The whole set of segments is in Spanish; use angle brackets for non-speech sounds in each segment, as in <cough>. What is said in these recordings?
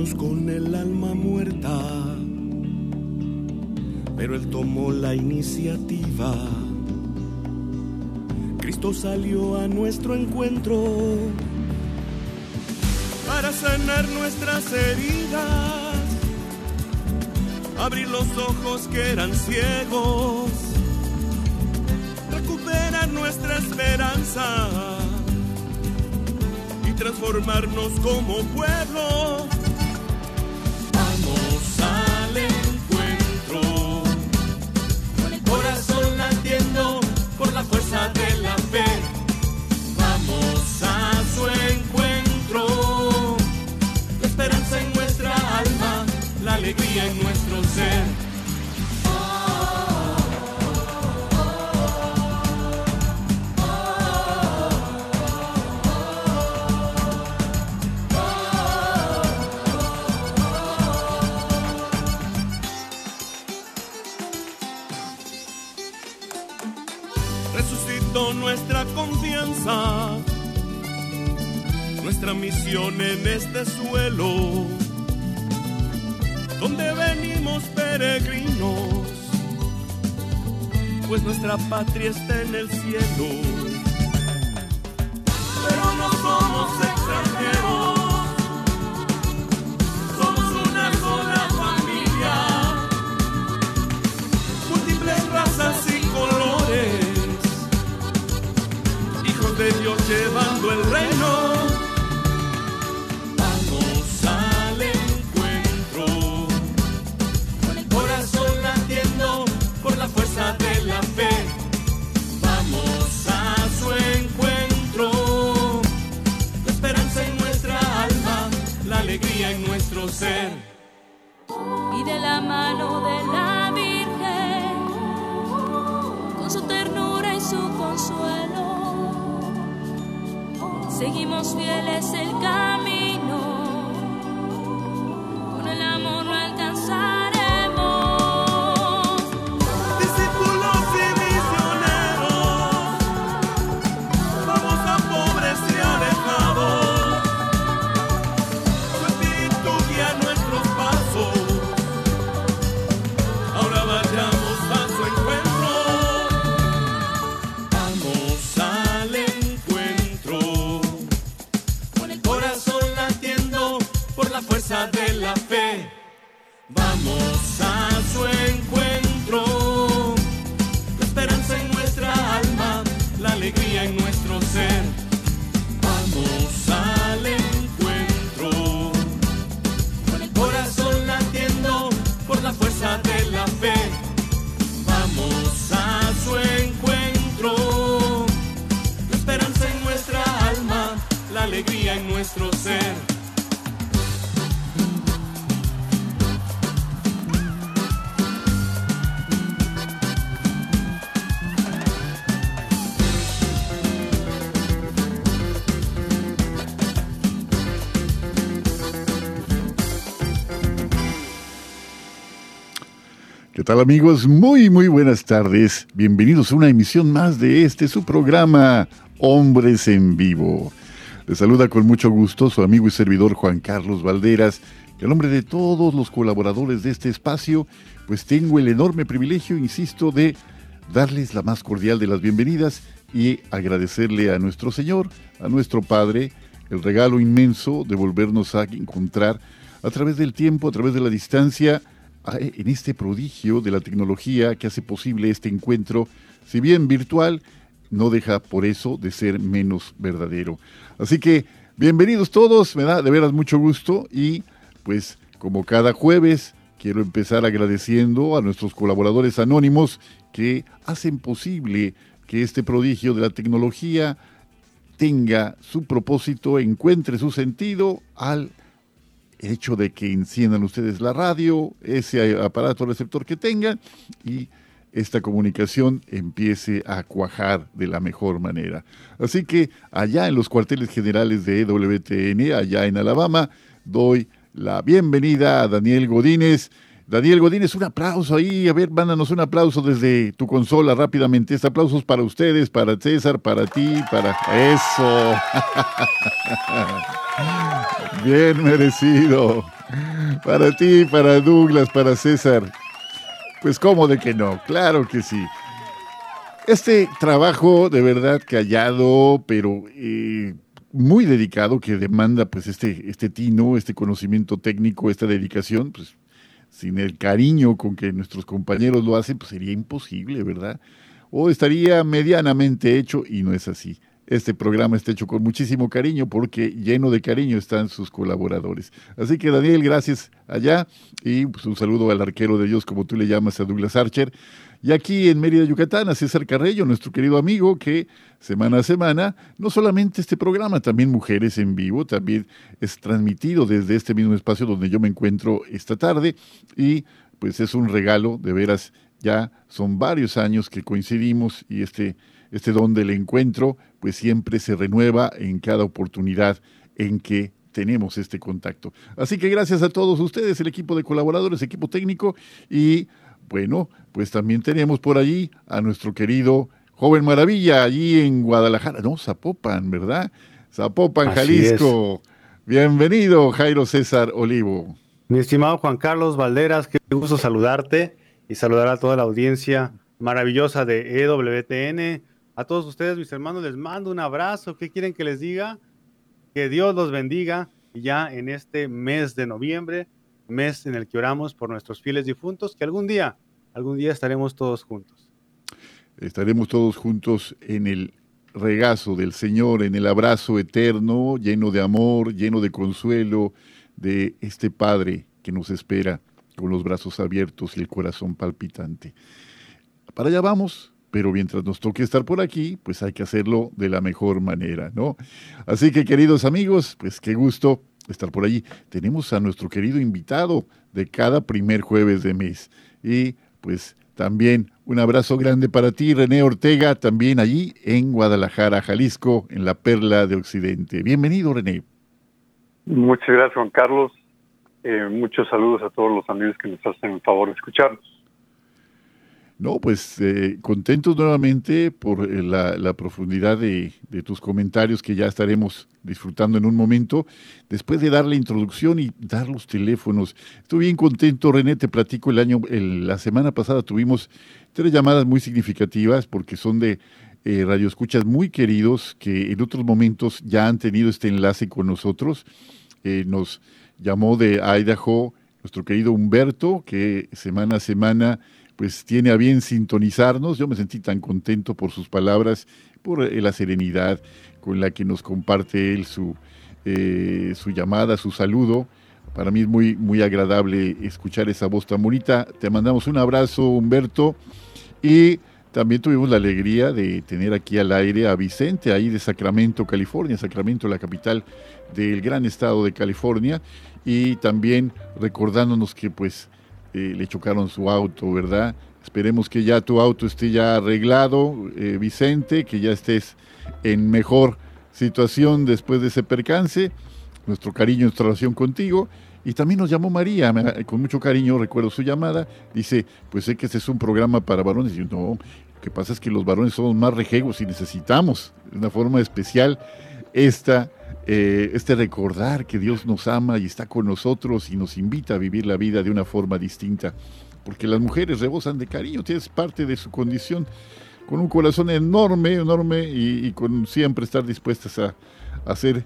Con el alma muerta, pero él tomó la iniciativa. Cristo salió a nuestro encuentro para sanar nuestras heridas, abrir los ojos que eran ciegos, recuperar nuestra esperanza transformarnos como pueblo. Alegría en nuestro ser. nuestra misión en este suelo, donde venimos peregrinos, pues nuestra patria está en el cielo. Seguimos fieles el camino. Tal amigos? Muy, muy buenas tardes. Bienvenidos a una emisión más de este su programa Hombres en Vivo. Les saluda con mucho gusto su amigo y servidor Juan Carlos Valderas En nombre de todos los colaboradores de este espacio, pues tengo el enorme privilegio, insisto, de darles la más cordial de las bienvenidas y agradecerle a nuestro Señor, a nuestro Padre, el regalo inmenso de volvernos a encontrar a través del tiempo, a través de la distancia, en este prodigio de la tecnología que hace posible este encuentro, si bien virtual, no deja por eso de ser menos verdadero. Así que bienvenidos todos, me da de veras mucho gusto y pues como cada jueves quiero empezar agradeciendo a nuestros colaboradores anónimos que hacen posible que este prodigio de la tecnología tenga su propósito, encuentre su sentido al hecho de que enciendan ustedes la radio, ese aparato receptor que tengan y esta comunicación empiece a cuajar de la mejor manera. Así que allá en los cuarteles generales de EWTN, allá en Alabama, doy la bienvenida a Daniel Godínez. Daniel Godínez, un aplauso ahí. A ver, mándanos un aplauso desde tu consola rápidamente. Este aplauso es para ustedes, para César, para ti, para eso. <laughs> Bien merecido. Para ti, para Douglas, para César. Pues cómo de que no, claro que sí. Este trabajo de verdad callado, pero eh, muy dedicado, que demanda pues este, este tino, este conocimiento técnico, esta dedicación, pues sin el cariño con que nuestros compañeros lo hacen, pues sería imposible, ¿verdad? O estaría medianamente hecho y no es así. Este programa está hecho con muchísimo cariño porque lleno de cariño están sus colaboradores. Así que Daniel, gracias allá y pues, un saludo al arquero de Dios, como tú le llamas, a Douglas Archer. Y aquí en Mérida, Yucatán, César Carrello, nuestro querido amigo, que semana a semana, no solamente este programa, también Mujeres en Vivo, también es transmitido desde este mismo espacio donde yo me encuentro esta tarde. Y pues es un regalo, de veras, ya son varios años que coincidimos y este este don del encuentro, pues siempre se renueva en cada oportunidad en que tenemos este contacto. Así que gracias a todos ustedes, el equipo de colaboradores, equipo técnico y bueno, pues también tenemos por allí a nuestro querido joven maravilla allí en Guadalajara, no, Zapopan, ¿verdad? Zapopan, Jalisco. Bienvenido, Jairo César Olivo. Mi estimado Juan Carlos Valderas, qué gusto saludarte y saludar a toda la audiencia maravillosa de EWTN a todos ustedes, mis hermanos, les mando un abrazo. ¿Qué quieren que les diga? Que Dios los bendiga ya en este mes de noviembre, mes en el que oramos por nuestros fieles difuntos, que algún día, algún día estaremos todos juntos. Estaremos todos juntos en el regazo del Señor, en el abrazo eterno, lleno de amor, lleno de consuelo de este Padre que nos espera con los brazos abiertos y el corazón palpitante. Para allá vamos, pero mientras nos toque estar por aquí, pues hay que hacerlo de la mejor manera, ¿no? Así que queridos amigos, pues qué gusto estar por allí. Tenemos a nuestro querido invitado de cada primer jueves de mes. Y pues también un abrazo grande para ti, René Ortega, también allí en Guadalajara, Jalisco, en la Perla de Occidente. Bienvenido, René. Muchas gracias, Juan Carlos. Eh, muchos saludos a todos los amigos que nos hacen el favor de escucharnos. No, pues eh, contentos nuevamente por eh, la, profundidad de, tus comentarios que ya estaremos disfrutando en un momento. Después de dar la introducción y dar los teléfonos, estoy bien contento, René, te platico el año, la semana pasada tuvimos tres llamadas muy significativas porque son de eh, radioescuchas muy queridos que en otros momentos ya han tenido este enlace con nosotros. Eh, nos llamó de Idaho nuestro querido Humberto, que semana a semana pues tiene a bien sintonizarnos. Yo me sentí tan contento por sus palabras, por eh, la serenidad con la que nos comparte él su, eh, su llamada, su saludo. Para mí es muy, muy agradable escuchar esa voz tan bonita. Te mandamos un abrazo, Humberto. Y también tuvimos la alegría de tener aquí al aire a Vicente, ahí de Sacramento, California. Sacramento, la capital del gran estado de California. Y también recordándonos que pues eh, le chocaron su auto, ¿verdad? Esperemos que ya tu auto esté ya arreglado, eh, Vicente, que ya estés en mejor situación después de ese percance. Nuestro cariño, nuestra relación contigo. Y también nos llamó María, con mucho cariño recuerdo su llamada. Dice, pues sé que este es un programa para varones. Y yo, no, lo que pasa es que los varones somos más rejegos y necesitamos de una forma especial esta eh, este recordar que Dios nos ama y está con nosotros y nos invita a vivir la vida de una forma distinta. Porque las mujeres rebosan de cariño, es parte de su condición, con un corazón enorme, enorme y, con siempre estar dispuestas a, hacer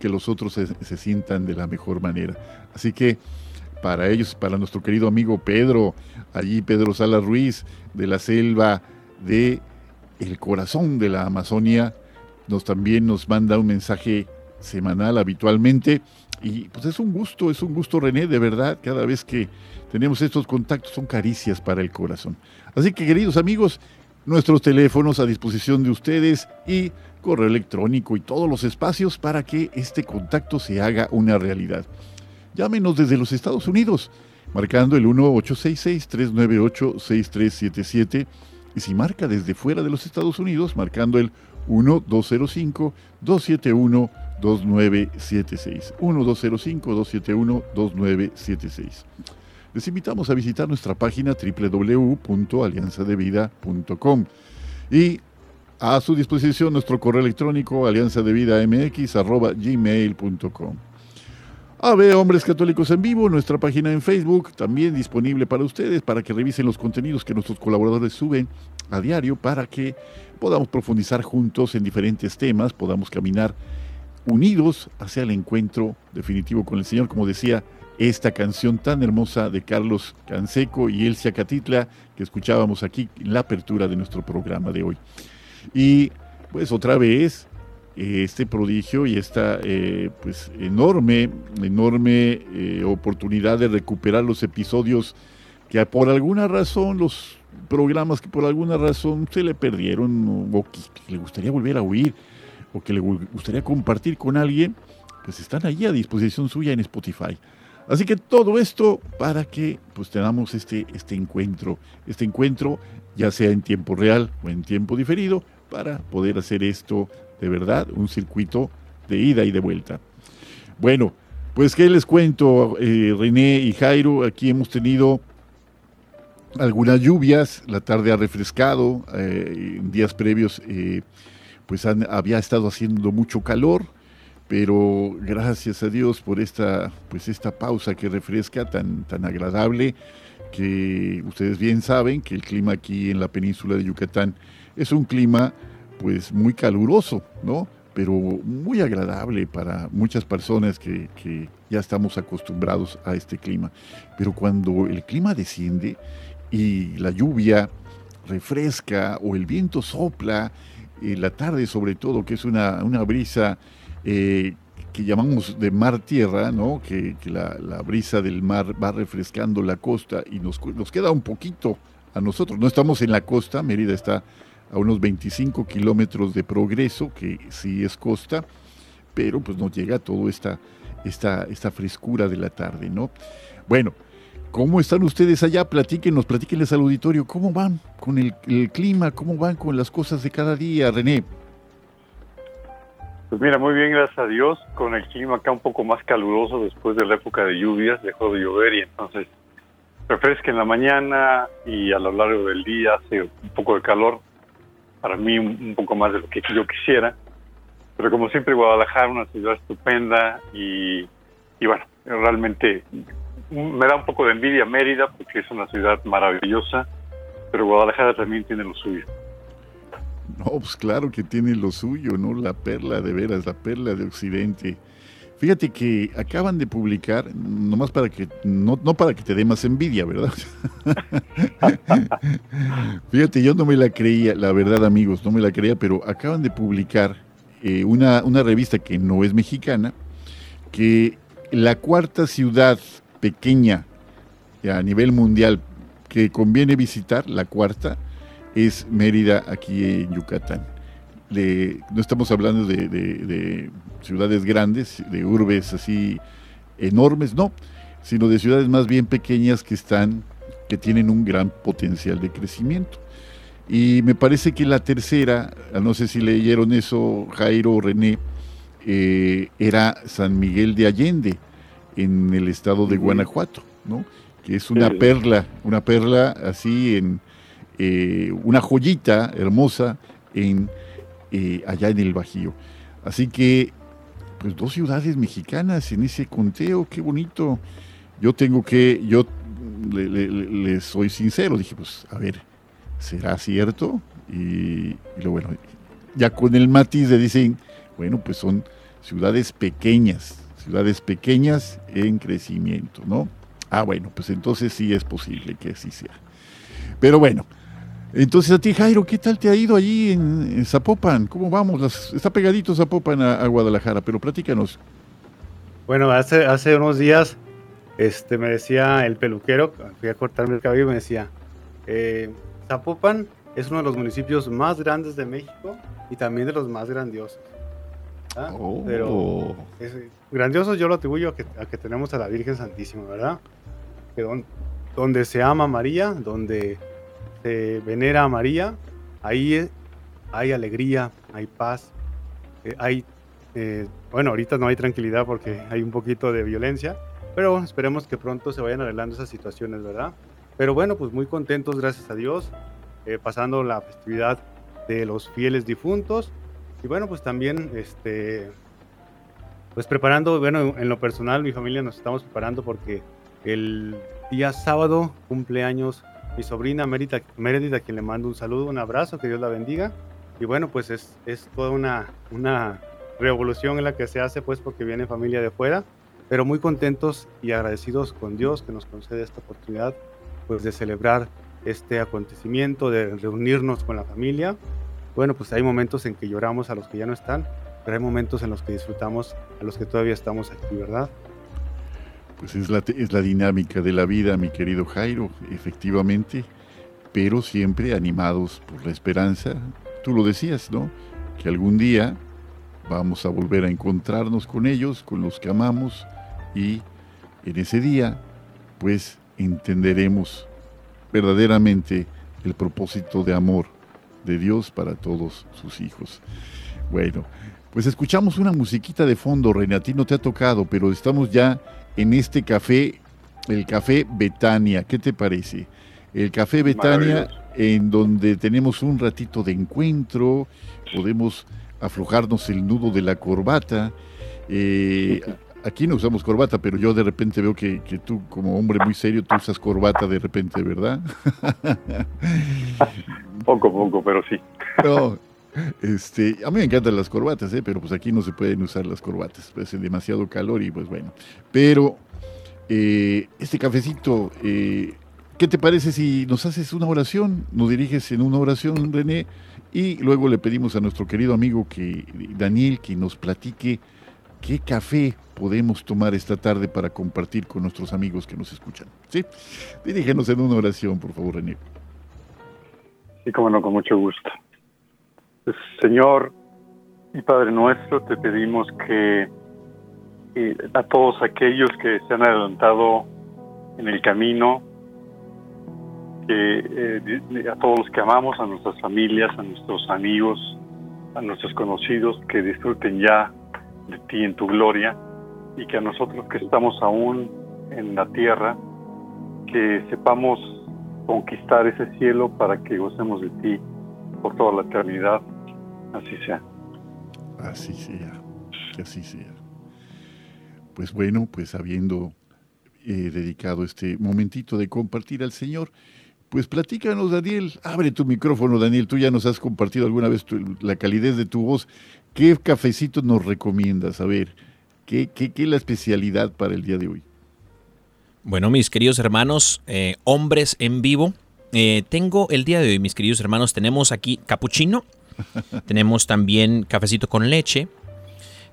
que los otros se, se, sientan de la mejor manera. Así que para ellos, para nuestro querido amigo Pedro, allí Pedro Sala Ruiz, de la selva de el corazón de la Amazonia, nos también nos manda un mensaje semanal habitualmente. Y pues es un gusto, es un gusto René, de verdad, cada vez que tenemos estos contactos son caricias para el corazón. Así que queridos amigos, nuestros teléfonos a disposición de ustedes y correo electrónico y todos los espacios para que este contacto se haga una realidad. Llámenos desde los Estados Unidos, marcando el 1866-398-6377 y si marca desde fuera de los Estados Unidos, marcando el 1205-271-2976. 1205-271-2976. Les invitamos a visitar nuestra página www.alianzadevida.com y a su disposición nuestro correo electrónico alianzadevidamx.gmail.com. AB Hombres Católicos en Vivo, nuestra página en Facebook, también disponible para ustedes, para que revisen los contenidos que nuestros colaboradores suben a diario, para que podamos profundizar juntos en diferentes temas, podamos caminar unidos hacia el encuentro definitivo con el Señor, como decía esta canción tan hermosa de Carlos Canseco y Elsia Catitla, que escuchábamos aquí en la apertura de nuestro programa de hoy. Y pues otra vez este prodigio y esta eh, pues enorme, enorme eh, oportunidad de recuperar los episodios que por alguna razón, los programas que por alguna razón se le perdieron o que, le gustaría volver a oír o que le gustaría compartir con alguien, pues están ahí a disposición suya en Spotify. Así que todo esto para que pues tengamos este, este encuentro, este encuentro ya sea en tiempo real o en tiempo diferido, para poder hacer esto de verdad, un circuito de ida y de vuelta. Bueno, pues qué les cuento, eh, René y Jairo, aquí hemos tenido algunas lluvias, la tarde ha refrescado, eh, en días previos eh, pues había estado haciendo mucho calor, pero gracias a Dios por esta, pues esta pausa que refresca tan, tan agradable, que ustedes bien saben que el clima aquí en la península de Yucatán es un clima pues muy caluroso, ¿no? Pero muy agradable para muchas personas que, ya estamos acostumbrados a este clima. Pero cuando el clima desciende y la lluvia refresca o el viento sopla, la tarde sobre todo, que es una, brisa eh, que llamamos de mar-tierra, ¿no? que, la, brisa del mar va refrescando la costa y nos, nos queda un poquito a nosotros. No estamos en la costa, Mérida está a unos 25 kilómetros de progreso, que sí es costa, pero pues nos llega toda esta, esta, esta frescura de la tarde, ¿no? Bueno, ¿cómo están ustedes allá? Platíquenos, platíquenles al auditorio, ¿cómo van con el, clima? ¿Cómo van con las cosas de cada día, René? Pues mira, muy bien, gracias a Dios, con el clima acá un poco más caluroso después de la época de lluvias, dejó de llover y entonces refresca en la mañana y a lo largo del día hace un poco de calor, para mí un, poco más de lo que yo quisiera. Pero como siempre, Guadalajara, una ciudad estupenda y, y bueno, realmente me da un poco de envidia Mérida porque es una ciudad maravillosa, pero Guadalajara también tiene lo suyo. No, pues claro que tiene lo suyo, ¿no? La perla de veras, la perla de Occidente. Fíjate que acaban de publicar, nomás para que, no, no para que te dé más envidia, ¿verdad? <laughs> Fíjate, yo no me la creía, la verdad amigos, no me la creía, pero acaban de publicar eh, una, una revista que no es mexicana, que la cuarta ciudad pequeña a nivel mundial que conviene visitar, la cuarta, es Mérida aquí en Yucatán no estamos hablando de, ciudades grandes, de urbes así enormes, no, sino de ciudades más bien pequeñas que están, que tienen un gran potencial de crecimiento. Y me parece que la tercera, no sé si leyeron eso Jairo o René, eh, era San Miguel de Allende, en el estado de Guanajuato, ¿no? que es una perla, una perla así en eh, una joyita hermosa en eh, allá en el Bajío. Así que, pues dos ciudades mexicanas en ese conteo, qué bonito. Yo tengo que, yo le, le- le- le soy sincero, dije, pues a ver, ¿será cierto? Y, y lo bueno, ya con el matiz le dicen, bueno, pues son ciudades pequeñas, ciudades pequeñas en crecimiento, ¿no? Ah, bueno, pues entonces sí es posible que así sea. Pero bueno, entonces a ti, Jairo, ¿qué tal te ha ido allí en, Zapopan? ¿Cómo vamos? Está pegadito Zapopan a, a Guadalajara, pero platícanos. Bueno, hace, hace unos días este, me decía el peluquero, fui a cortarme el cabello y me decía, eh, Zapopan es uno de los municipios más grandes de México y también de los más grandiosos. ¿Ah? Oh. Pero es, grandiosos yo lo atribuyo a que, a que tenemos a la Virgen Santísima, ¿verdad? Que don- donde se ama a María, donde se venera a María, ahí eh, hay alegría, hay paz, eh, hay, eh, bueno, ahorita no hay tranquilidad porque hay un poquito de violencia, pero esperemos que pronto se vayan arreglando esas situaciones, ¿verdad? Pero bueno, pues muy contentos, gracias a Dios, eh, pasando la festividad de los fieles difuntos y bueno, pues también, este, pues preparando, bueno, en lo personal, mi familia nos estamos preparando porque el día sábado cumpleaños mi sobrina Mérida, a quien le mando un saludo, un abrazo, que Dios la bendiga. Y bueno, pues es, es toda una, una revolución en la que se hace, pues porque viene familia de fuera, pero muy contentos y agradecidos con Dios que nos concede esta oportunidad, pues de celebrar este acontecimiento, de reunirnos con la familia. Bueno, pues hay momentos en que lloramos a los que ya no están, pero hay momentos en los que disfrutamos a los que todavía estamos aquí, ¿verdad? Pues es la, es la dinámica de la vida, mi querido Jairo, efectivamente, pero siempre animados por la esperanza. Tú lo decías, ¿no? Que algún día vamos a volver a encontrarnos con ellos, con los que amamos, y en ese día, pues entenderemos verdaderamente el propósito de amor de Dios para todos sus hijos. Bueno, pues escuchamos una musiquita de fondo, René, a ti no te ha tocado, pero estamos ya en este café, el café Betania, ¿qué te parece? El café Betania, en donde tenemos un ratito de encuentro, podemos aflojarnos el nudo de la corbata. eh, <laughs> aquí no usamos corbata, pero yo de repente veo que, que tú, como hombre muy serio, tú usas corbata de repente, ¿verdad? <laughs> Poco a poco, pero sí. No, este, a mí me encantan las corbatas, ¿eh? pero pues aquí no se pueden usar las corbatas, pues hace demasiado calor y pues bueno. Pero eh, este cafecito, eh, ¿qué te parece si nos haces una oración? Nos diriges en una oración, René, y luego le pedimos a nuestro querido amigo que Daniel que nos platique qué café podemos tomar esta tarde para compartir con nuestros amigos que nos escuchan. ¿Sí? Dirígenos en una oración, por favor, René. Sí, como no, con mucho gusto. Pues, Señor y Padre nuestro, te pedimos que eh, a todos aquellos que se han adelantado en el camino, que eh, a todos los que amamos, a nuestras familias, a nuestros amigos, a nuestros conocidos, que disfruten ya de ti en tu gloria y que a nosotros que estamos aún en la tierra, que sepamos conquistar ese cielo para que gocemos de ti por toda la eternidad. Así sea. Así sea, así sea. Pues bueno, pues habiendo eh, dedicado este momentito de compartir al Señor, pues platícanos, Daniel. Abre tu micrófono, Daniel. Tú ya nos has compartido alguna vez tu- la calidez de tu voz. ¿Qué cafecito nos recomiendas? A ver, ¿qué, qué, qué es la especialidad para el día de hoy? Bueno, mis queridos hermanos, eh, hombres en vivo, eh, tengo el día de hoy, mis queridos hermanos, tenemos aquí capuchino, <laughs> tenemos también cafecito con leche,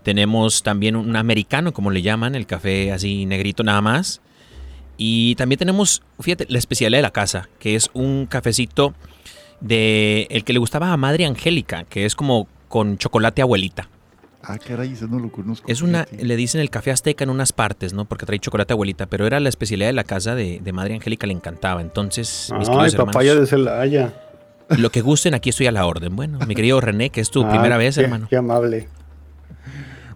tenemos también un americano, como le llaman, el café así negrito nada más, y también tenemos, fíjate, la especialidad de la casa, que es un cafecito de el que le gustaba a Madre Angélica, que es como con chocolate abuelita. Ah, caray, ese no lo conozco. Es una, le dicen el café azteca en unas partes, ¿no? Porque trae chocolate abuelita, pero era la especialidad de la casa de, de Madre Angélica, le encantaba. Entonces, mis Ay, queridos papaya de hermanos, Celaya. lo que gusten, aquí estoy a la orden. Bueno, mi querido René, que es tu <laughs> Ah, primera vez, qué- hermano. Qué amable.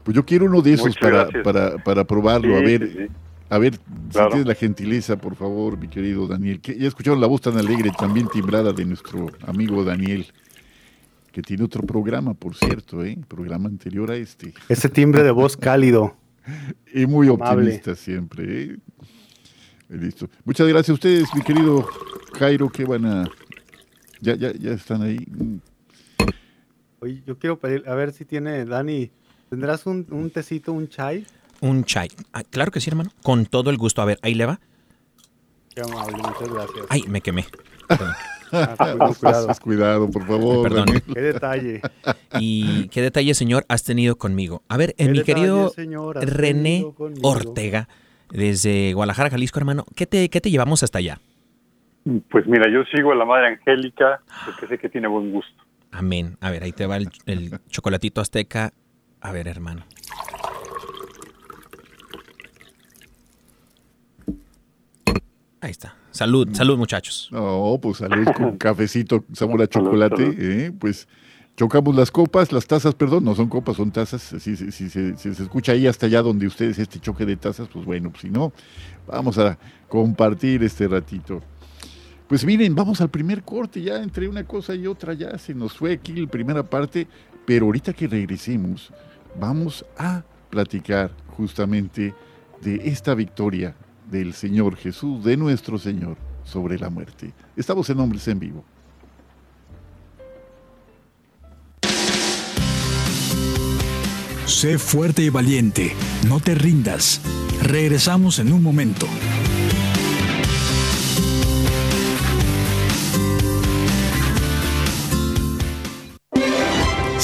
Pues yo quiero uno de esos para, para, para probarlo. a ver, sí, sí. A ver, Claro. si tienes la gentileza, por favor, mi querido Daniel. que Ya escucharon la voz tan alegre, también timbrada de nuestro amigo Daniel. Que tiene otro programa, por cierto, ¿eh? programa anterior a este. Ese timbre de voz cálido. <laughs> y muy optimista siempre. ¿eh? Listo. Muchas gracias a ustedes, mi querido Jairo, que van a... Ya, ya, ya están ahí. Oye, yo quiero pedir, a ver si tiene, Dani, ¿tendrás un, un tecito, un chai? Un chai. Ah, claro que sí, hermano. Con todo el gusto. A ver, ahí le va. Qué amable, muchas gracias. Ay, me quemé. Ah, cuidado, cuidado. Cuidado, por favor. Perdón. Daniel. Qué detalle. Y qué detalle, señor, has tenido conmigo. A ver, eh, mi detalle, querido señor, René. Ortega, desde Guadalajara, Jalisco, hermano, ¿qué te, qué te llevamos hasta allá? Pues mira, yo sigo a la Madre Angélica porque sé que tiene buen gusto. Amén. A ver, ahí te va el, el chocolatito azteca. A ver, hermano. Ahí está. Salud, salud, muchachos. No, pues salud con <laughs> cafecito, sabor a chocolate. ¿eh? Pues chocamos las copas, las tazas, perdón, no son copas, son tazas. Si, si- si se, si se escucha ahí hasta allá donde ustedes este choque de tazas, pues bueno, si no, vamos a compartir este ratito. Pues miren, vamos al primer corte, ya entre una cosa y otra ya se nos fue aquí la primera parte, pero ahorita que regresemos, vamos a platicar justamente de esta victoria del Señor Jesús, de nuestro Señor, sobre la muerte. Estamos en Hombres en Vivo. Sé fuerte y valiente, no te rindas. Regresamos en un momento.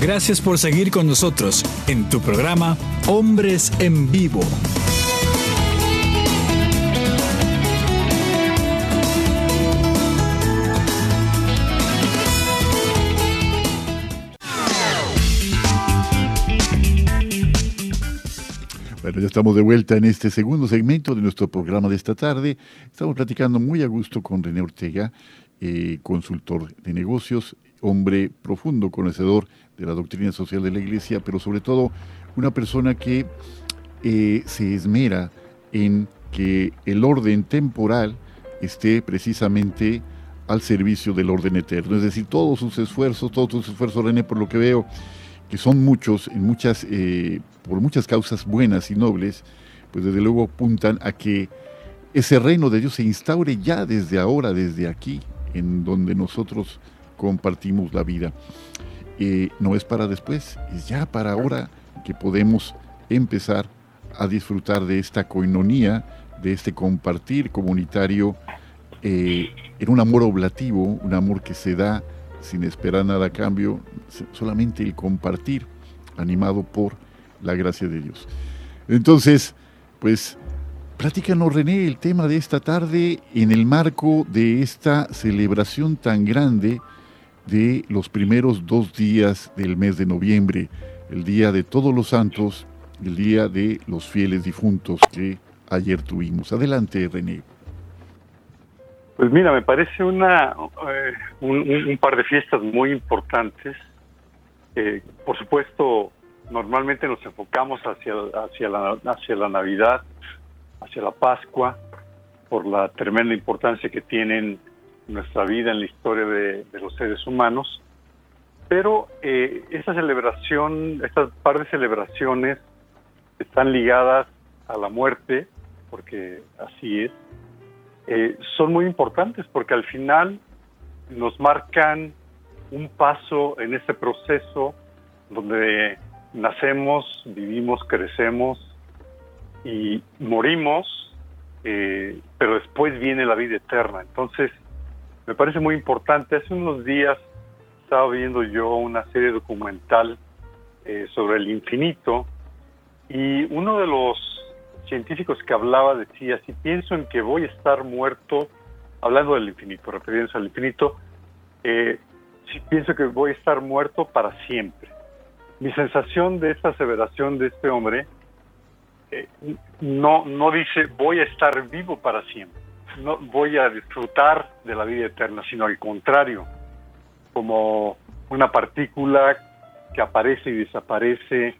Gracias por seguir con nosotros en tu programa Hombres en Vivo. Bueno, ya estamos de vuelta en este segundo segmento de nuestro programa de esta tarde. Estamos platicando muy a gusto con René Ortega, eh, consultor de negocios, hombre profundo conocedor de la doctrina social de la Iglesia, pero sobre todo una persona que eh, se esmera en que el orden temporal esté precisamente al servicio del orden eterno. Es decir, todos sus esfuerzos, todos sus esfuerzos, René, por lo que veo, que son muchos, en muchas, eh, por muchas causas buenas y nobles, pues desde luego apuntan a que ese reino de Dios se instaure ya desde ahora, desde aquí, en donde nosotros compartimos la vida. No es para después, es ya para ahora que podemos empezar a disfrutar de esta coinonía, de este compartir comunitario eh, en un amor oblativo, un amor que se da sin esperar nada a cambio, solamente el compartir, animado por la gracia de Dios. Entonces, pues, platícanos René el tema de esta tarde en el marco de esta celebración tan grande de los primeros dos días del mes de noviembre, el día de todos los santos, el día de los fieles difuntos que ayer tuvimos. Adelante, René. Pues mira, me parece una eh, un, un- par de fiestas muy importantes. Eh, por supuesto, normalmente nos enfocamos hacia, hacia, la, hacia la Navidad, hacia la Pascua, por la tremenda importancia que tienen en nuestra vida, en la historia de, de los seres humanos. Pero eh, esta celebración, estas par de celebraciones están ligadas a la muerte, porque así es, eh, son muy importantes porque al final nos marcan un paso en este proceso donde nacemos, vivimos, crecemos y morimos, eh, pero después viene la vida eterna. Entonces, me parece muy importante. Hace unos días estaba viendo yo una serie documental eh, sobre el infinito y uno de los científicos que hablaba decía, si pienso en que voy a estar muerto hablando del infinito, refiriéndose al infinito, eh, sí pienso que voy a estar muerto para siempre. Mi sensación de esta aseveración de este hombre eh, no, no dice voy a estar vivo para siempre, no voy a disfrutar de la vida eterna, sino al contrario, como una partícula que aparece y desaparece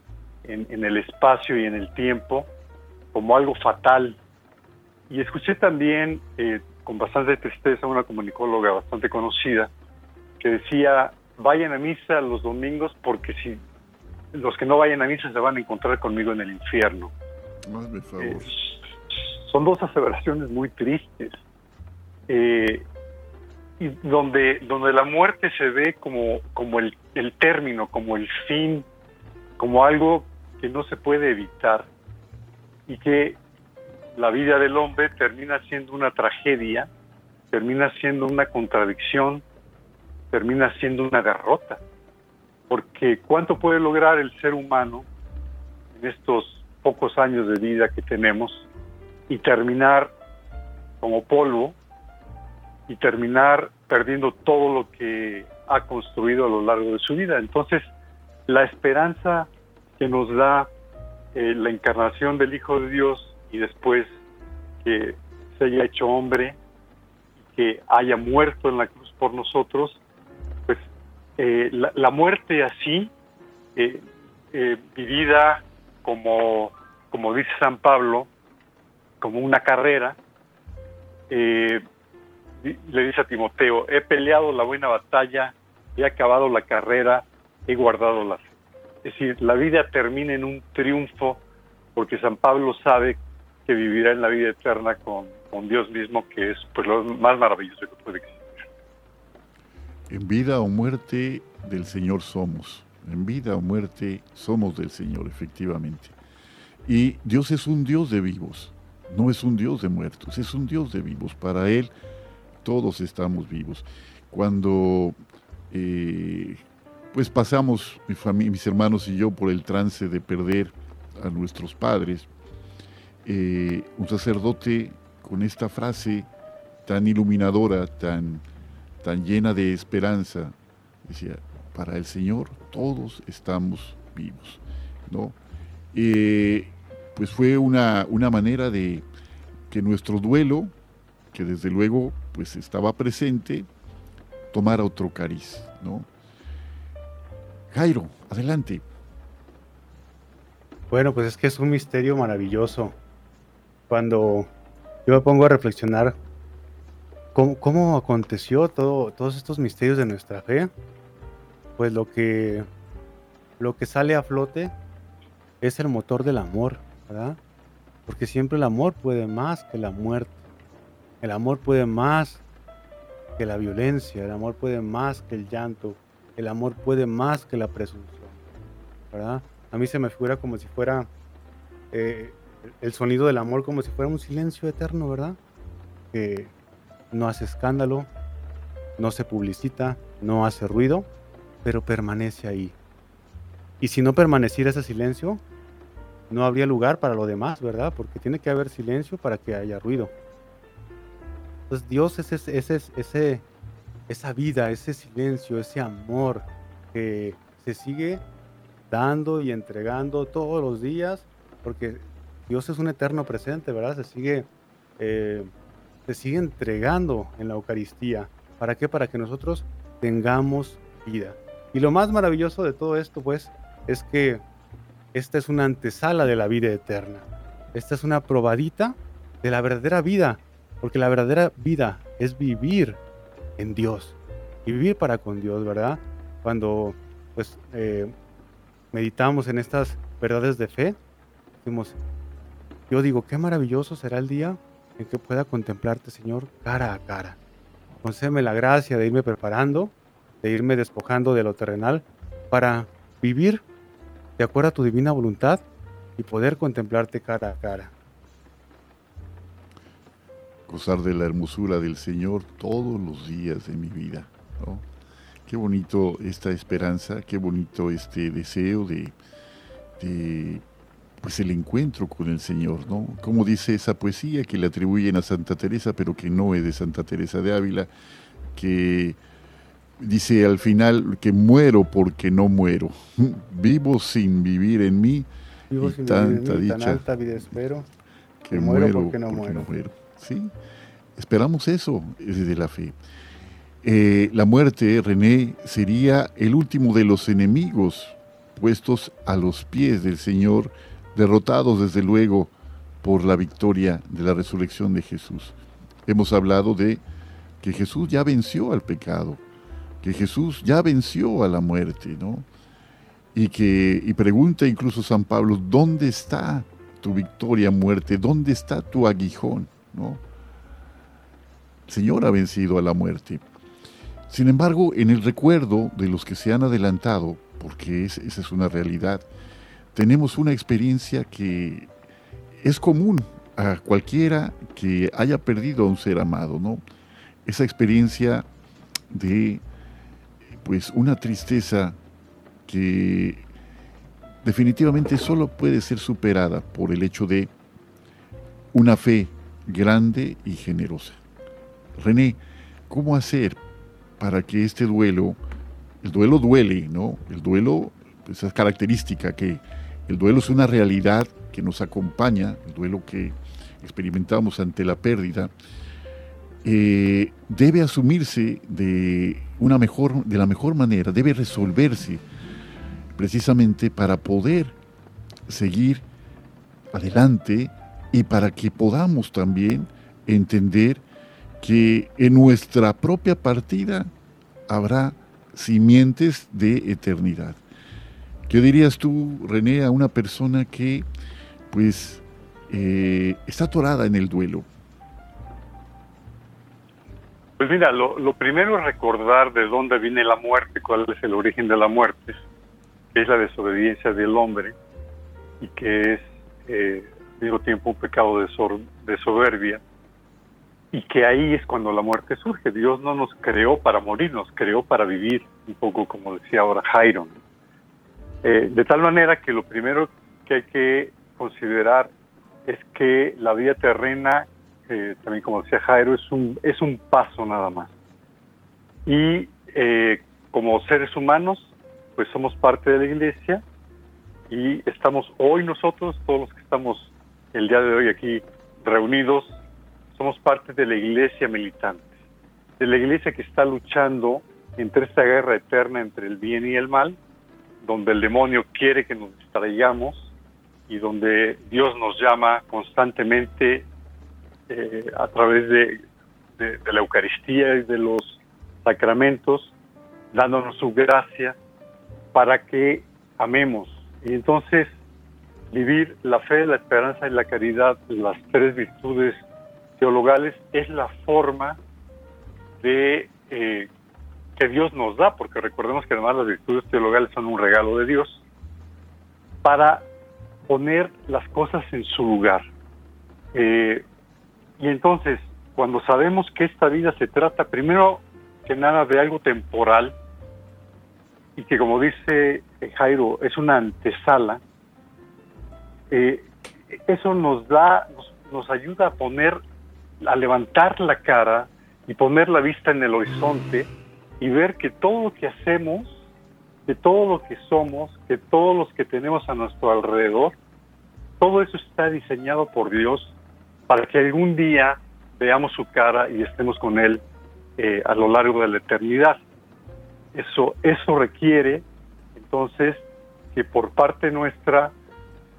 en, en el espacio y en el tiempo, como algo fatal. Y escuché también eh, con bastante tristeza una comunicóloga bastante conocida que decía, vayan a misa los domingos porque si los que no vayan a misa se van a encontrar conmigo en el infierno. Hazme favor. Eh, son dos aseveraciones muy tristes. Eh, y donde, donde la muerte se ve como, como el, término, como el fin, como algo que no se puede evitar y que la vida del hombre termina siendo una tragedia, termina siendo una contradicción, termina siendo una derrota. Porque ¿cuánto puede lograr el ser humano en estos pocos años de vida que tenemos y terminar como polvo y terminar perdiendo todo lo que ha construido a lo largo de su vida? Entonces, la esperanza que nos da eh, la encarnación del Hijo de Dios y después que se haya hecho hombre, que haya muerto en la cruz por nosotros, pues eh, la, muerte así, eh, vivida como, como dice San Pablo, como una carrera, eh, le dice a Timoteo, he peleado la buena batalla, he acabado la carrera, he guardado la fe. Es decir, la vida termina en un triunfo porque San Pablo sabe que vivirá en la vida eterna con, con Dios mismo, que es pues lo más maravilloso que puede existir. En vida o muerte del Señor somos. En vida o muerte somos del Señor, efectivamente. Y Dios es un Dios de vivos, no es un Dios de muertos, es un Dios de vivos. Para Él todos estamos vivos. Cuando eh, pues pasamos, mis hermanos y yo, por el trance de perder a nuestros padres, eh, un sacerdote con esta frase tan iluminadora, tan, tan llena de esperanza, decía, para el Señor todos estamos vivos, ¿no? Eh, pues fue una, una manera de que nuestro duelo, que desde luego pues estaba presente, tomara otro cariz, ¿no? Jairo, adelante. Bueno, pues es que es un misterio maravilloso. Cuando yo me pongo a reflexionar cómo, cómo aconteció todo, todos estos misterios de nuestra fe, pues lo que, lo que sale a flote es el motor del amor, Porque siempre el amor puede más que la muerte. El amor puede más que la violencia, el amor puede más que el llanto, el amor puede más que la presunción, ¿verdad? A mí se me figura como si fuera eh, el sonido del amor, como si fuera un silencio eterno, ¿verdad? Que no hace escándalo, no se publicita, no hace ruido, pero permanece ahí. Y si no permaneciera ese silencio, no habría lugar para lo demás, ¿verdad? Porque tiene que haber silencio para que haya ruido. Entonces Dios es ese, ese, ese, esa vida, ese silencio, ese amor que se sigue dando y entregando todos los días, porque Dios es un eterno presente, ¿verdad? Se sigue, eh, se sigue entregando en la Eucaristía. ¿Para qué? Para que nosotros tengamos vida. Y lo más maravilloso de todo esto, pues, es que esta es una antesala de la vida eterna. Esta es una probadita de la verdadera vida, porque la verdadera vida es vivir en Dios y vivir para con Dios, ¿verdad? Cuando pues eh, meditamos en estas verdades de fe, decimos, yo digo, qué maravilloso será el día en que pueda contemplarte, Señor, cara a cara. Concédeme la gracia de irme preparando, de irme despojando de lo terrenal para vivir de acuerdo a tu divina voluntad y poder contemplarte cara a cara. Gozar de la hermosura del Señor todos los días de mi vida. ¿no? Qué bonito esta esperanza, qué bonito este deseo de, pues el encuentro con el Señor, ¿no? Como dice esa poesía que le atribuyen a Santa Teresa, pero que no es de Santa Teresa de Ávila, que dice al final que muero porque no muero, <laughs> vivo sin vivir en mí Vivo y sin tanta vivir en mí, tan dicha alta vida espero. que muero muero, porque no porque muero. muero. ¿Sí? Esperamos eso desde la fe. Eh, la muerte, René, sería el último de los enemigos puestos a los pies del Señor, derrotados desde luego por la victoria de la resurrección de Jesús. Hemos hablado de que Jesús ya venció al pecado, que Jesús ya venció a la muerte, ¿no? Y que y pregunta incluso San Pablo, ¿dónde está tu victoria muerte? ¿Dónde está tu aguijón? ¿No? El Señor ha vencido a la muerte. Sin embargo, en el recuerdo de los que se han adelantado, porque es- esa es una realidad, tenemos una experiencia que es común a cualquiera que haya perdido a un ser amado, ¿no? Esa experiencia de pues una tristeza que definitivamente solo puede ser superada por el hecho de una fe grande y generosa. René, ¿cómo hacer para que este duelo, el duelo duele, ¿no? El duelo, esa es característica que el duelo es una realidad que nos acompaña, el duelo que experimentamos ante la pérdida, eh, debe asumirse de una mejor, de la mejor manera, debe resolverse precisamente para poder seguir adelante y para que podamos también entender que en nuestra propia partida habrá simientes de eternidad. ¿Qué dirías tú, René, a una persona que pues eh, está atorada en el duelo? Pues mira, lo, primero es recordar de dónde viene la muerte, cuál es el origen de la muerte, que es la desobediencia del hombre y que es eh, al mismo tiempo un pecado de, de soberbia y que ahí es cuando la muerte surge. Dios no nos creó para morir, nos creó para vivir, un poco como decía ahora Jairo. Eh, de tal manera que lo primero que hay que considerar es que la vida terrena eh, también como decía Jairo, es un, es un paso nada más. Y eh, como seres humanos, pues somos parte de la iglesia y estamos hoy nosotros, todos los que estamos el día de hoy aquí reunidos, somos parte de la iglesia militante, de la iglesia que está luchando entre esta guerra eterna entre el bien y el mal, donde el demonio quiere que nos distraigamos y donde Dios nos llama constantemente eh, a través de, la Eucaristía y de los sacramentos, dándonos su gracia para que amemos. Y entonces vivir la fe, la esperanza y la caridad, las tres virtudes teologales, es la forma de eh, que Dios nos da, porque recordemos que además las virtudes teologales son un regalo de Dios, para poner las cosas en su lugar. Eh, y entonces, cuando sabemos que esta vida se trata primero que nada de algo temporal y que como dice eh, Jairo es una antesala, eh, eso nos da, nos, ayuda a poner, a levantar la cara y poner la vista en el horizonte y ver que todo lo que hacemos, que todo lo que somos, que todos los que tenemos a nuestro alrededor, todo eso está diseñado por Dios para que algún día veamos su cara y estemos con Él eh, a lo largo de la eternidad. Eso, eso requiere entonces que por parte nuestra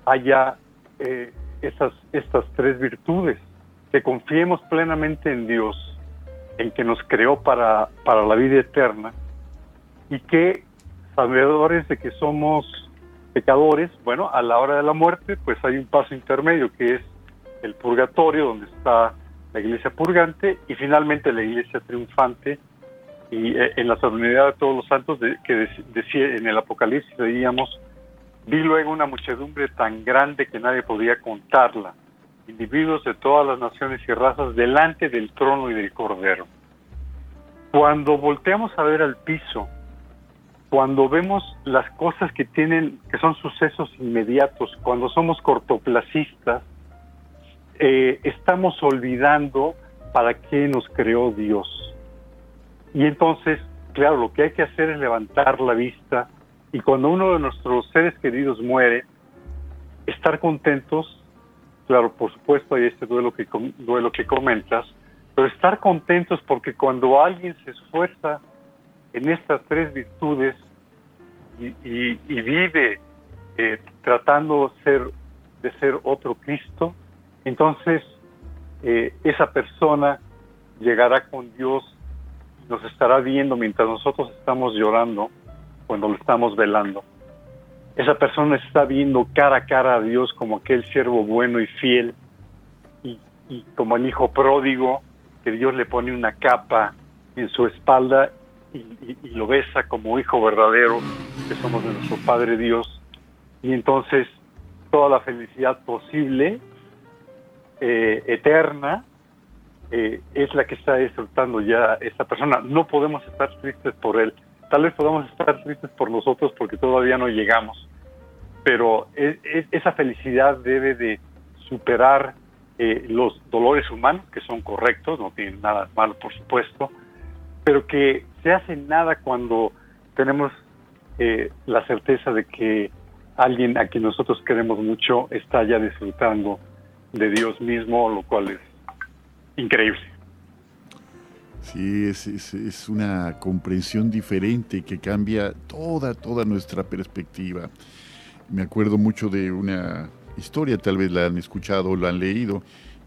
haya eh, esas, estas tres virtudes, que confiemos plenamente en Dios, en que nos creó para, para la vida eterna y que sabedores de que somos pecadores, bueno, a la hora de la muerte pues hay un paso intermedio que es el purgatorio donde está la iglesia purgante y finalmente la iglesia triunfante y eh, en la solemnidad de todos los santos de- que dec- decía en el Apocalipsis veíamos vi luego una muchedumbre tan grande que nadie podía contarla. Individuos de todas las naciones y razas delante del trono y del cordero. Cuando volteamos a ver al piso cuando vemos las cosas que tienen, que son sucesos inmediatos, cuando somos cortoplacistas, eh, estamos olvidando para qué nos creó Dios. Y entonces, claro, lo que hay que hacer es levantar la vista y cuando uno de nuestros seres queridos muere, estar contentos, claro, por supuesto hay este duelo que, duelo que comentas, pero estar contentos porque cuando alguien se esfuerza en estas tres virtudes y, vive eh, tratando de ser otro Cristo, entonces eh, esa persona llegará con Dios, nos estará viendo mientras nosotros estamos llorando, cuando lo estamos velando. Esa persona está viendo cara a cara a Dios como aquel siervo bueno y fiel, y, y como el hijo pródigo, que Dios le pone una capa en su espalda y, lo besa como hijo verdadero que somos de nuestro Padre Dios. Y entonces toda la felicidad posible, eh, eterna, eh, es la que está disfrutando ya esta persona. No podemos estar tristes por él. Tal vez podamos estar tristes por nosotros porque todavía no llegamos. Pero esa felicidad debe de superar eh, los dolores humanos, que son correctos, no tienen nada malo, por supuesto, pero que se hace nada cuando tenemos la certeza de que alguien a quien nosotros queremos mucho está ya disfrutando de Dios mismo, lo cual es increíble. Sí, es, es, una comprensión diferente que cambia toda, toda nuestra perspectiva. Me acuerdo mucho de una historia, tal vez la han escuchado o la han leído,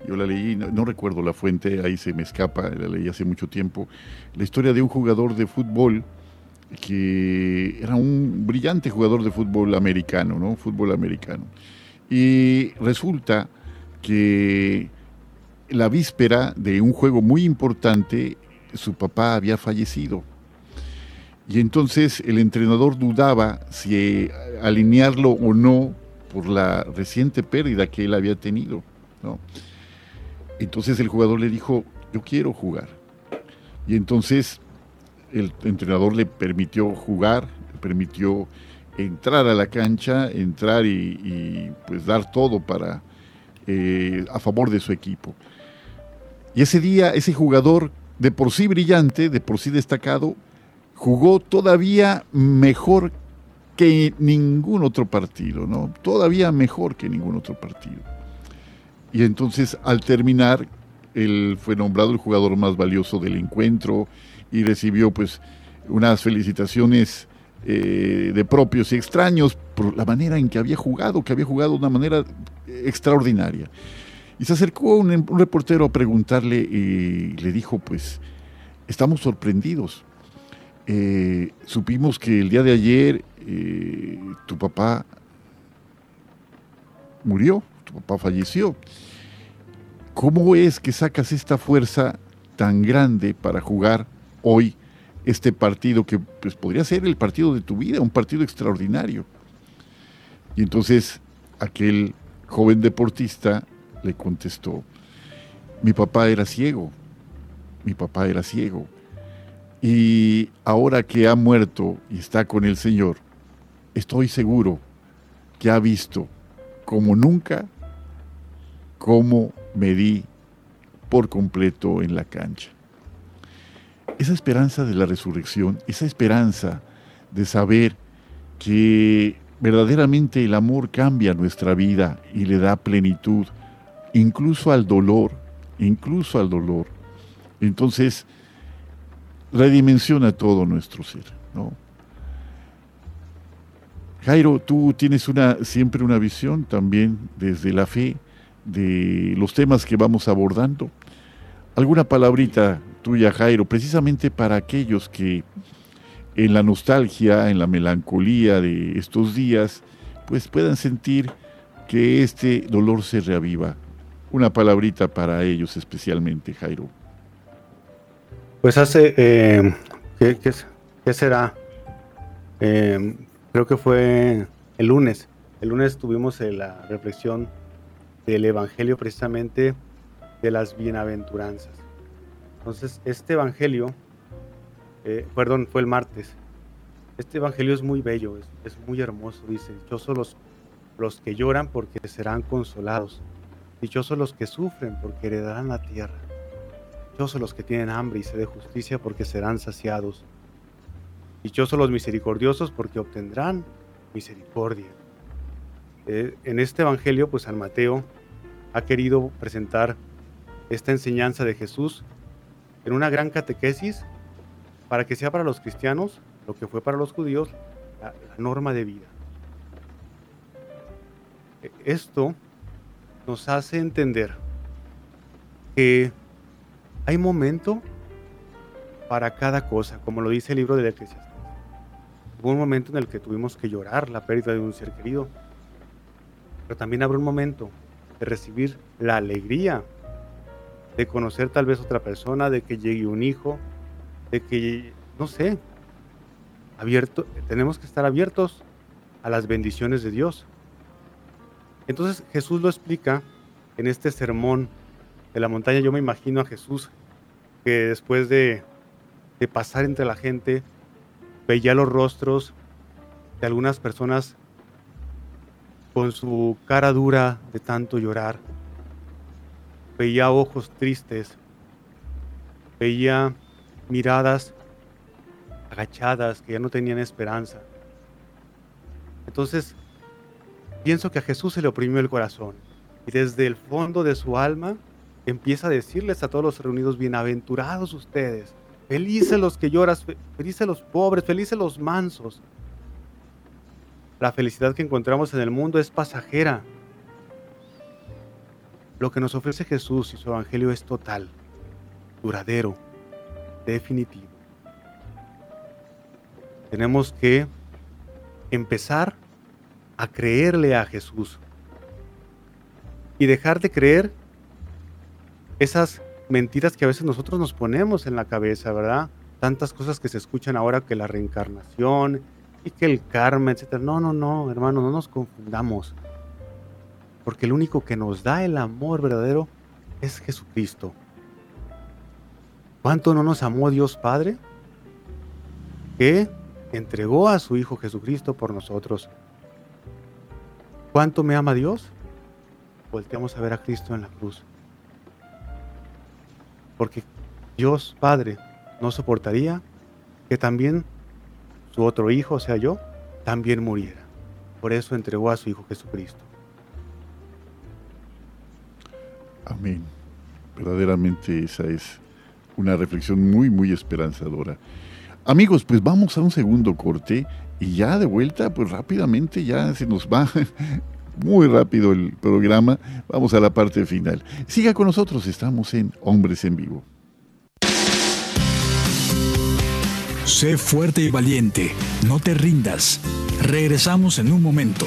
yo la leí, no, recuerdo la fuente, ahí se me escapa, la leí hace mucho tiempo, la historia de un jugador de fútbol que era un brillante jugador de fútbol americano, ¿no? Fútbol americano. Y resulta que la víspera de un juego muy importante, su papá había fallecido. Y entonces el entrenador dudaba si alinearlo o no por la reciente pérdida que él había tenido. ¿no? Entonces el jugador le dijo, yo quiero jugar. Y entonces el entrenador le permitió jugar, le permitió entrar a la cancha, entrar y, pues dar todo para eh, a favor de su equipo. Y ese día, ese jugador de por sí brillante, de por sí destacado, jugó todavía mejor que ningún otro partido, ¿no? Todavía mejor que ningún otro partido. Y entonces al terminar, él fue nombrado el jugador más valioso del encuentro y recibió pues unas felicitaciones eh, de propios y extraños por la manera en que había jugado, que había jugado de una manera extraordinaria. Y se acercó un, reportero a preguntarle y le dijo, pues, estamos sorprendidos. Eh, supimos que el día de ayer eh, tu papá murió, tu papá falleció. ¿Cómo es que sacas esta fuerza tan grande para jugar hoy este partido que pues, podría ser el partido de tu vida, un partido extraordinario? Y entonces aquel joven deportista le contestó, mi papá era ciego, mi papá era ciego. Y ahora que ha muerto y está con el Señor, estoy seguro que ha visto como nunca cómo me di por completo en la cancha. Esa esperanza de la resurrección, esa esperanza de saber que verdaderamente el amor cambia nuestra vida y le da plenitud, incluso al dolor, incluso al dolor. Entonces, redimensiona todo nuestro ser, ¿no? Jairo, tú tienes una, siempre una visión también desde la fe de los temas que vamos abordando. ¿Alguna palabrita tuya, Jairo, precisamente para aquellos que en la nostalgia, en la melancolía de estos días, pues puedan sentir que este dolor se reaviva? Una palabrita para ellos especialmente, Jairo. Pues hace, eh, ¿qué, será? Eh, creo que fue el lunes. El lunes tuvimos eh, la reflexión del Evangelio precisamente de las bienaventuranzas. Entonces, este Evangelio, eh, perdón, fue el martes. Este evangelio es muy bello, es, muy hermoso. Dice, dichosos los, los que lloran porque serán consolados. Dichosos los que sufren porque heredarán la tierra. Dichosos los que tienen hambre y sed de justicia porque serán saciados. Dichosos los misericordiosos porque obtendrán misericordia. Eh, en este evangelio, pues San Mateo ha querido presentar esta enseñanza de Jesús en una gran catequesis para que sea para los cristianos lo que fue para los judíos la, la norma de vida. E- Esto nos hace entender que hay momento para cada cosa, como lo dice el libro del Eclesiastés. Hubo un momento en el que tuvimos que llorar la pérdida de un ser querido, pero también habrá un momento de recibir la alegría de conocer tal vez otra persona, de que llegue un hijo, de que, no sé, abierto, tenemos que estar abiertos a las bendiciones de Dios. Entonces Jesús lo explica en este sermón de la montaña. Yo me imagino a Jesús que después de, de pasar entre la gente, veía los rostros de algunas personas con su cara dura de tanto llorar. Veía ojos tristes. Veía miradas agachadas que ya no tenían esperanza. Entonces, pienso que a Jesús se le oprimió el corazón y desde el fondo de su alma empieza a decirles a todos los reunidos, bienaventurados ustedes, felices los que lloras, fe- felices los pobres, felices los mansos. La felicidad que encontramos en el mundo es pasajera. Lo que nos ofrece Jesús y su evangelio es total, duradero, definitivo. Tenemos que empezar a creerle a Jesús y dejar de creer esas mentiras que a veces nosotros nos ponemos en la cabeza, ¿verdad? Tantas cosas que se escuchan ahora que la reencarnación y que el karma, etcétera. No, no, no, hermano, no nos confundamos. Porque el único que nos da el amor verdadero es Jesucristo. ¿Cuánto no nos amó Dios Padre? Que entregó a su Hijo Jesucristo por nosotros. ¿Cuánto me ama Dios? Volteamos a ver a Cristo en la cruz. Porque Dios Padre no soportaría que también su otro hijo, o sea yo, también muriera. Por eso entregó a su Hijo Jesucristo. Amén. Verdaderamente esa es una reflexión muy, muy esperanzadora. Amigos, pues vamos a un segundo corte y ya de vuelta, pues rápidamente ya se nos va <laughs> muy rápido el programa. Vamos a la parte final. Siga con nosotros, estamos en Hombres en Vivo. Sé fuerte y valiente, no te rindas. Regresamos en un momento.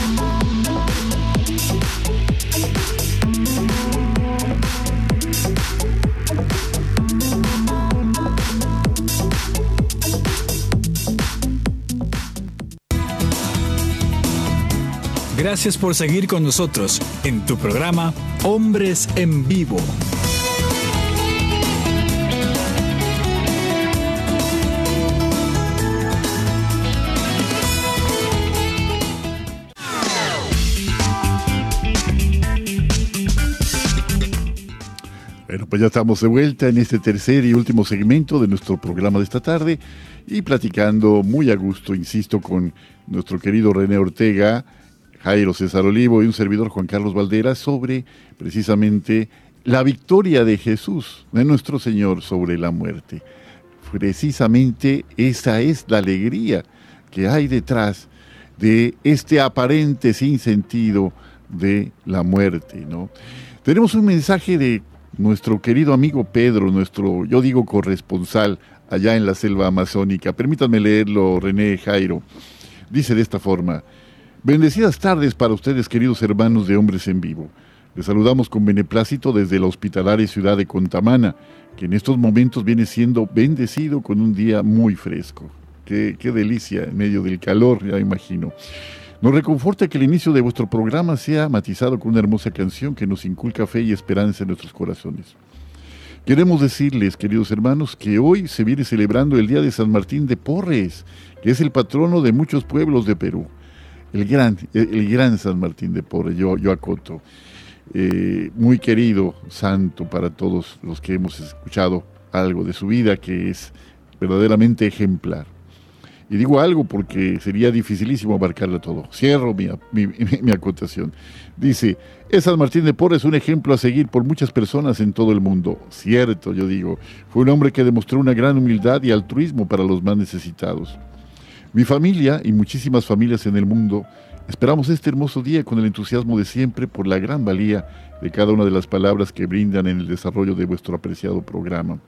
Gracias por seguir con nosotros en tu programa Hombres en Vivo. Bueno, pues ya estamos de vuelta en este tercer y último segmento de nuestro programa de esta tarde y platicando muy a gusto, insisto, con nuestro querido René Ortega, Jairo César Olivo y un servidor Juan Carlos Valdera sobre precisamente la victoria de Jesús, de nuestro Señor sobre la muerte. Precisamente esa es la alegría que hay detrás de este aparente sinsentido de la muerte, ¿no? Tenemos un mensaje de nuestro querido amigo Pedro, nuestro, yo digo, corresponsal allá en la selva amazónica. Permítanme leerlo, René Jairo. Dice de esta forma, Bendecidas tardes para ustedes, queridos hermanos de Hombres en Vivo. Les saludamos con beneplácito desde la hospitalaria ciudad de Contamana, que en estos momentos viene siendo bendecido con un día muy fresco. Qué, delicia en medio del calor, ya imagino. Nos reconforta que el inicio de vuestro programa sea matizado con una hermosa canción que nos inculca fe y esperanza en nuestros corazones. Queremos decirles, queridos hermanos, que hoy se viene celebrando el Día de San Martín de Porres, que es el patrono de muchos pueblos de Perú. El gran, el gran San Martín de Porres, yo, yo acoto. Eh, muy querido santo para todos los que hemos escuchado algo de su vida, que es verdaderamente ejemplar. Y digo algo porque sería dificilísimo abarcarlo todo. Cierro mi, mi, mi, acotación. Dice, es San Martín de Porres un ejemplo a seguir por muchas personas en todo el mundo. Cierto, yo digo. Fue un hombre que demostró una gran humildad y altruismo para los más necesitados. Mi familia y muchísimas familias en el mundo esperamos este hermoso día con el entusiasmo de siempre por la gran valía de cada una de las palabras que brindan en el desarrollo de vuestro apreciado programa.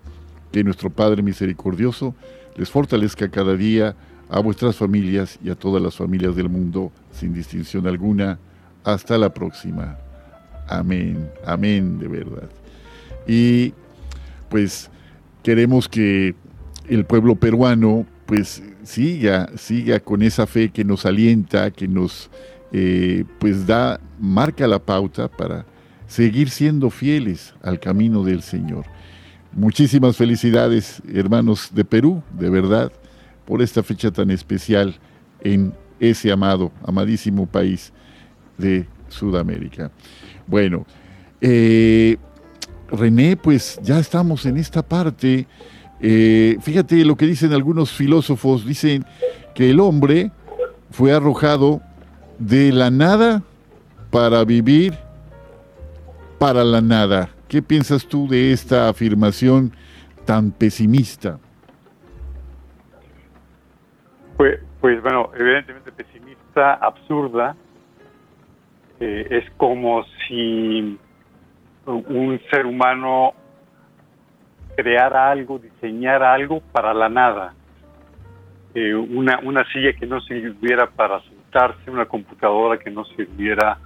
Que nuestro Padre misericordioso les fortalezca cada día a vuestras familias y a todas las familias del mundo, sin distinción alguna. Hasta la próxima. Amén, amén de verdad. Y pues queremos que el pueblo peruano pues siga, siga con esa fe que nos alienta, que nos eh, pues da, marca la pauta para seguir siendo fieles al camino del Señor. Muchísimas felicidades, hermanos de Perú, de verdad por esta fecha tan especial en ese amado, amadísimo país de Sudamérica. Bueno, eh, René, pues ya estamos en esta parte. Eh, fíjate lo que dicen algunos filósofos, dicen que el hombre fue arrojado de la nada para vivir para la nada. ¿Qué piensas tú de esta afirmación tan pesimista? Pues, pues bueno, evidentemente pesimista, absurda. Eh, es como si un ser humano creara algo, diseñara algo para la nada. Eh, una, una silla que no sirviera para sentarse, una computadora que no sirviera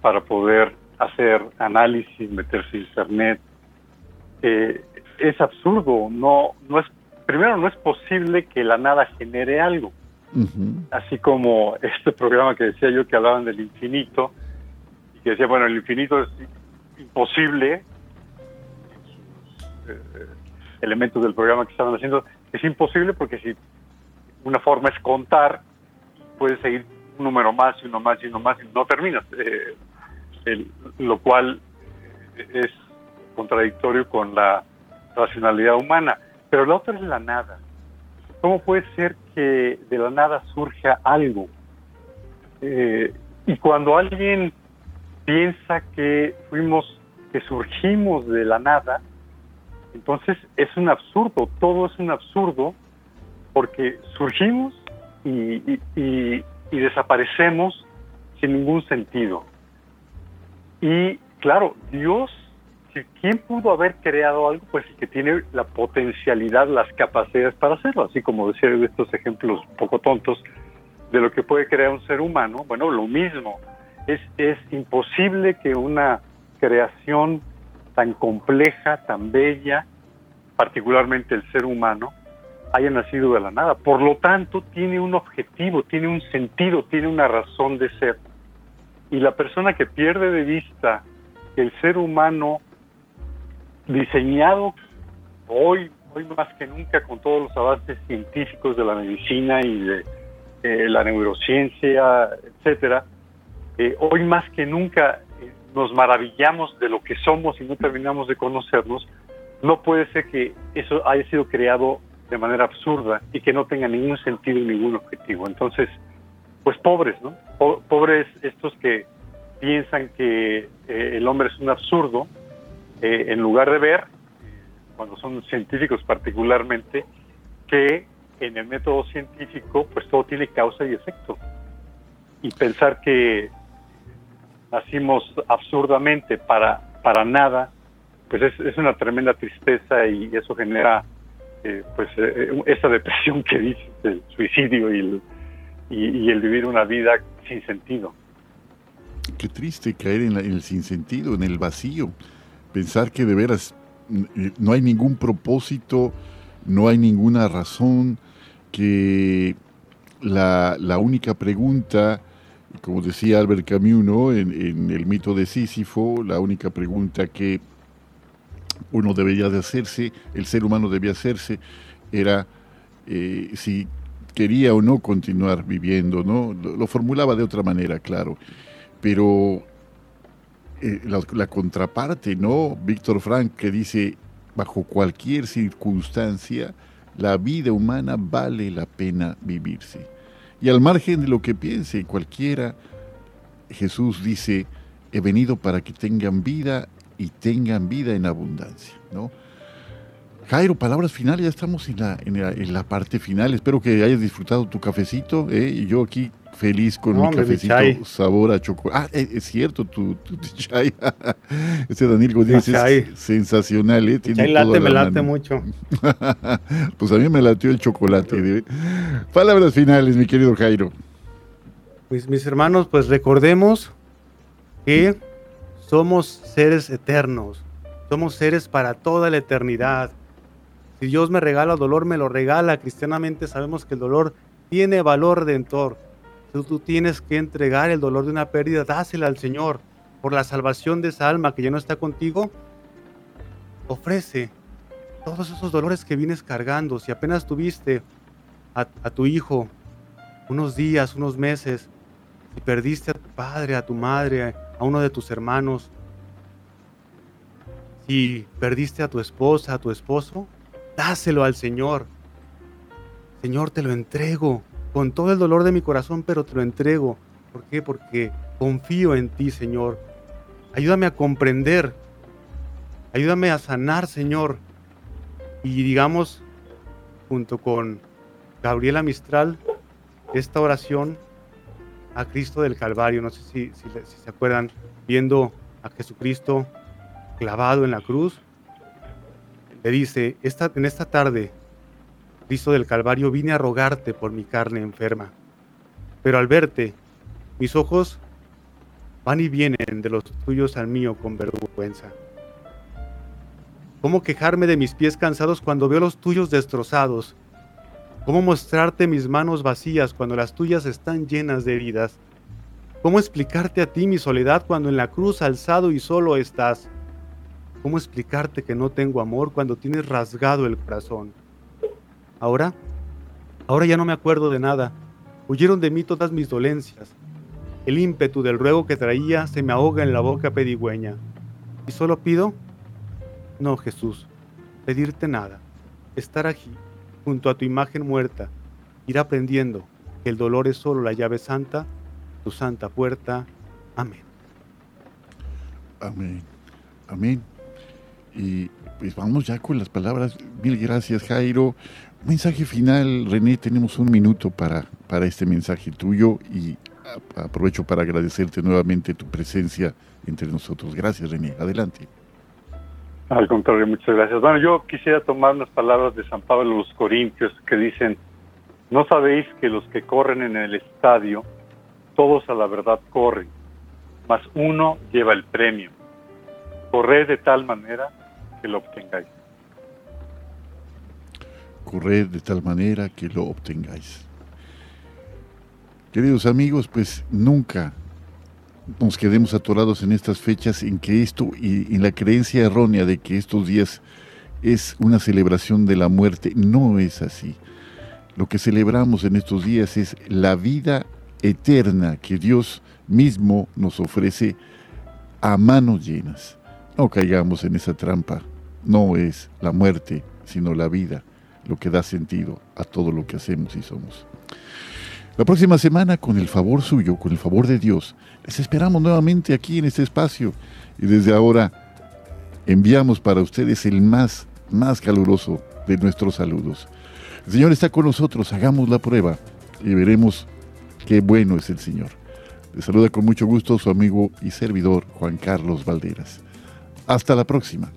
para poder hacer análisis, meterse en internet. Eh, es absurdo, no, no es primero no es posible que la nada genere algo. Así como este programa que decía yo que hablaban del infinito y que decía, bueno, el infinito es imposible, elementos del programa que estaban haciendo, es imposible porque si una forma es contar, puedes seguir un número más y uno más y uno más y no terminas, eh, lo cual es contradictorio con la racionalidad humana. Pero la otra es la nada. ¿Cómo puede ser que de la nada surja algo? Eh, y cuando alguien piensa que fuimos, que surgimos de la nada, entonces es un absurdo, todo es un absurdo, porque surgimos y, desaparecemos sin ningún sentido. Y claro, Dios ¿quién pudo haber creado algo? Pues el que tiene la potencialidad, las capacidades para hacerlo, así como decía de estos ejemplos poco tontos de lo que puede crear un ser humano. Bueno, lo mismo, es, es imposible que una creación tan compleja, tan bella, particularmente el ser humano, haya nacido de la nada. Por lo tanto, tiene un objetivo, tiene un sentido, tiene una razón de ser. Y la persona que pierde de vista el ser humano diseñado hoy, hoy más que nunca con todos los avances científicos de la medicina y de eh, la neurociencia, etcétera, eh, hoy más que nunca nos maravillamos de lo que somos y no terminamos de conocernos, no puede ser que eso haya sido creado de manera absurda y que no tenga ningún sentido y ningún objetivo. Entonces, pues pobres, ¿no? pobres estos que piensan que el hombre es un absurdo eh, en lugar de ver, cuando son científicos particularmente, que en el método científico pues todo tiene causa y efecto. Y pensar que nacimos absurdamente para, para nada, pues es, una tremenda tristeza y eso genera eh, pues eh, esa depresión que dice el suicidio y y, y el vivir una vida sin sentido. Qué triste caer en, la- en el sinsentido, en el vacío. Pensar que de veras mm, no hay ningún propósito, no hay ninguna razón, que la, la única pregunta, como decía Albert Camus, ¿no? en, el mito de Sísifo, la única pregunta que uno debería de hacerse, el ser humano debía hacerse, era eh, si quería o no continuar viviendo, ¿no? Lo, lo formulaba de otra manera, claro. Pero eh, la, la contraparte, ¿no? Víctor Frank que dice, bajo cualquier circunstancia, la vida humana vale la pena vivirse. Y al margen de lo que piense cualquiera, Jesús dice, he venido para que tengan vida y tengan vida en abundancia, ¿no? Jairo, palabras finales, ya estamos en la, en la, parte final. Espero que hayas disfrutado tu cafecito. ¿eh? Y yo aquí feliz con No, mi cafecito sabor a chocolate. Ah, eh, es cierto, tu, tu, tu chai. <laughs> Ese Daniel Godínez es sensacional. ¿eh? Tiene Chai late, la me late mano. mucho. <laughs> pues a mí me latió el chocolate. Palabras finales, mi querido Jairo. Mis, mis hermanos, pues recordemos que somos seres eternos, somos seres para toda la eternidad. Si Dios me regala dolor, me lo regala. Cristianamente sabemos que el dolor tiene valor redentor. Tú tienes que entregar el dolor de una pérdida, dásela al Señor por la salvación de esa alma que ya no está contigo. Ofrece todos esos dolores que vienes cargando. Si apenas tuviste a, a tu hijo unos días, unos meses, si perdiste a tu padre, a tu madre, a uno de tus hermanos, si perdiste a tu esposa, a tu esposo, dáselo al Señor. Señor, te lo entrego con todo el dolor de mi corazón, pero te lo entrego. ¿Por qué? Porque confío en ti, Señor. Ayúdame a comprender. Ayúdame a sanar, Señor. Y digamos, junto con Gabriela Mistral, esta oración a Cristo del Calvario. No sé si, si se acuerdan, viendo a Jesucristo clavado en la cruz. Le dice, esta, en esta tarde, Cristo del Calvario, vine a rogarte por mi carne enferma. Pero al verte, mis ojos van y vienen de los tuyos al mío con vergüenza. ¿Cómo quejarme de mis pies cansados cuando veo los tuyos destrozados? ¿Cómo mostrarte mis manos vacías cuando las tuyas están llenas de heridas? ¿Cómo explicarte a ti mi soledad cuando en la cruz alzado y solo estás? ¿Cómo explicarte que no tengo amor cuando tienes rasgado el corazón? Ahora, ahora ya no me acuerdo de nada. Huyeron de mí todas mis dolencias. El ímpetu del ruego que traía se me ahoga en la boca pedigüeña. Y solo pido, no Jesús, pedirte nada, estar aquí, junto a tu imagen muerta, ir aprendiendo que el dolor es solo la llave santa, tu santa puerta. Amén. Amén. Amén. Y pues vamos ya con las palabras. Mil gracias, Jairo. Mensaje final, René, tenemos un minuto para, para este mensaje tuyo y aprovecho para agradecerte nuevamente tu presencia entre nosotros. Gracias, René. Adelante. Al contrario, muchas gracias. Bueno, yo quisiera tomar las palabras de San Pablo los Corintios que dicen, no sabéis que los que corren en el estadio, todos a la verdad corren, mas uno lleva el premio. Corred de tal manera que lo obtengáis. De tal manera que lo obtengáis. Queridos amigos, pues nunca nos quedemos atorados en estas fechas en que esto y en la creencia errónea de que estos días es una celebración de la muerte. No es así. Lo que celebramos en estos días es la vida eterna que Dios mismo nos ofrece a manos llenas. No caigamos en esa trampa. No es la muerte, sino la vida lo que da sentido a todo lo que hacemos y somos. La próxima semana, con el favor suyo, con el favor de Dios, les esperamos nuevamente aquí en este espacio y desde ahora enviamos para ustedes el más, más caluroso de nuestros saludos. El Señor está con nosotros, hagamos la prueba y veremos qué bueno es el Señor. Les saluda con mucho gusto su amigo y servidor Juan Carlos Valderas. Hasta la próxima.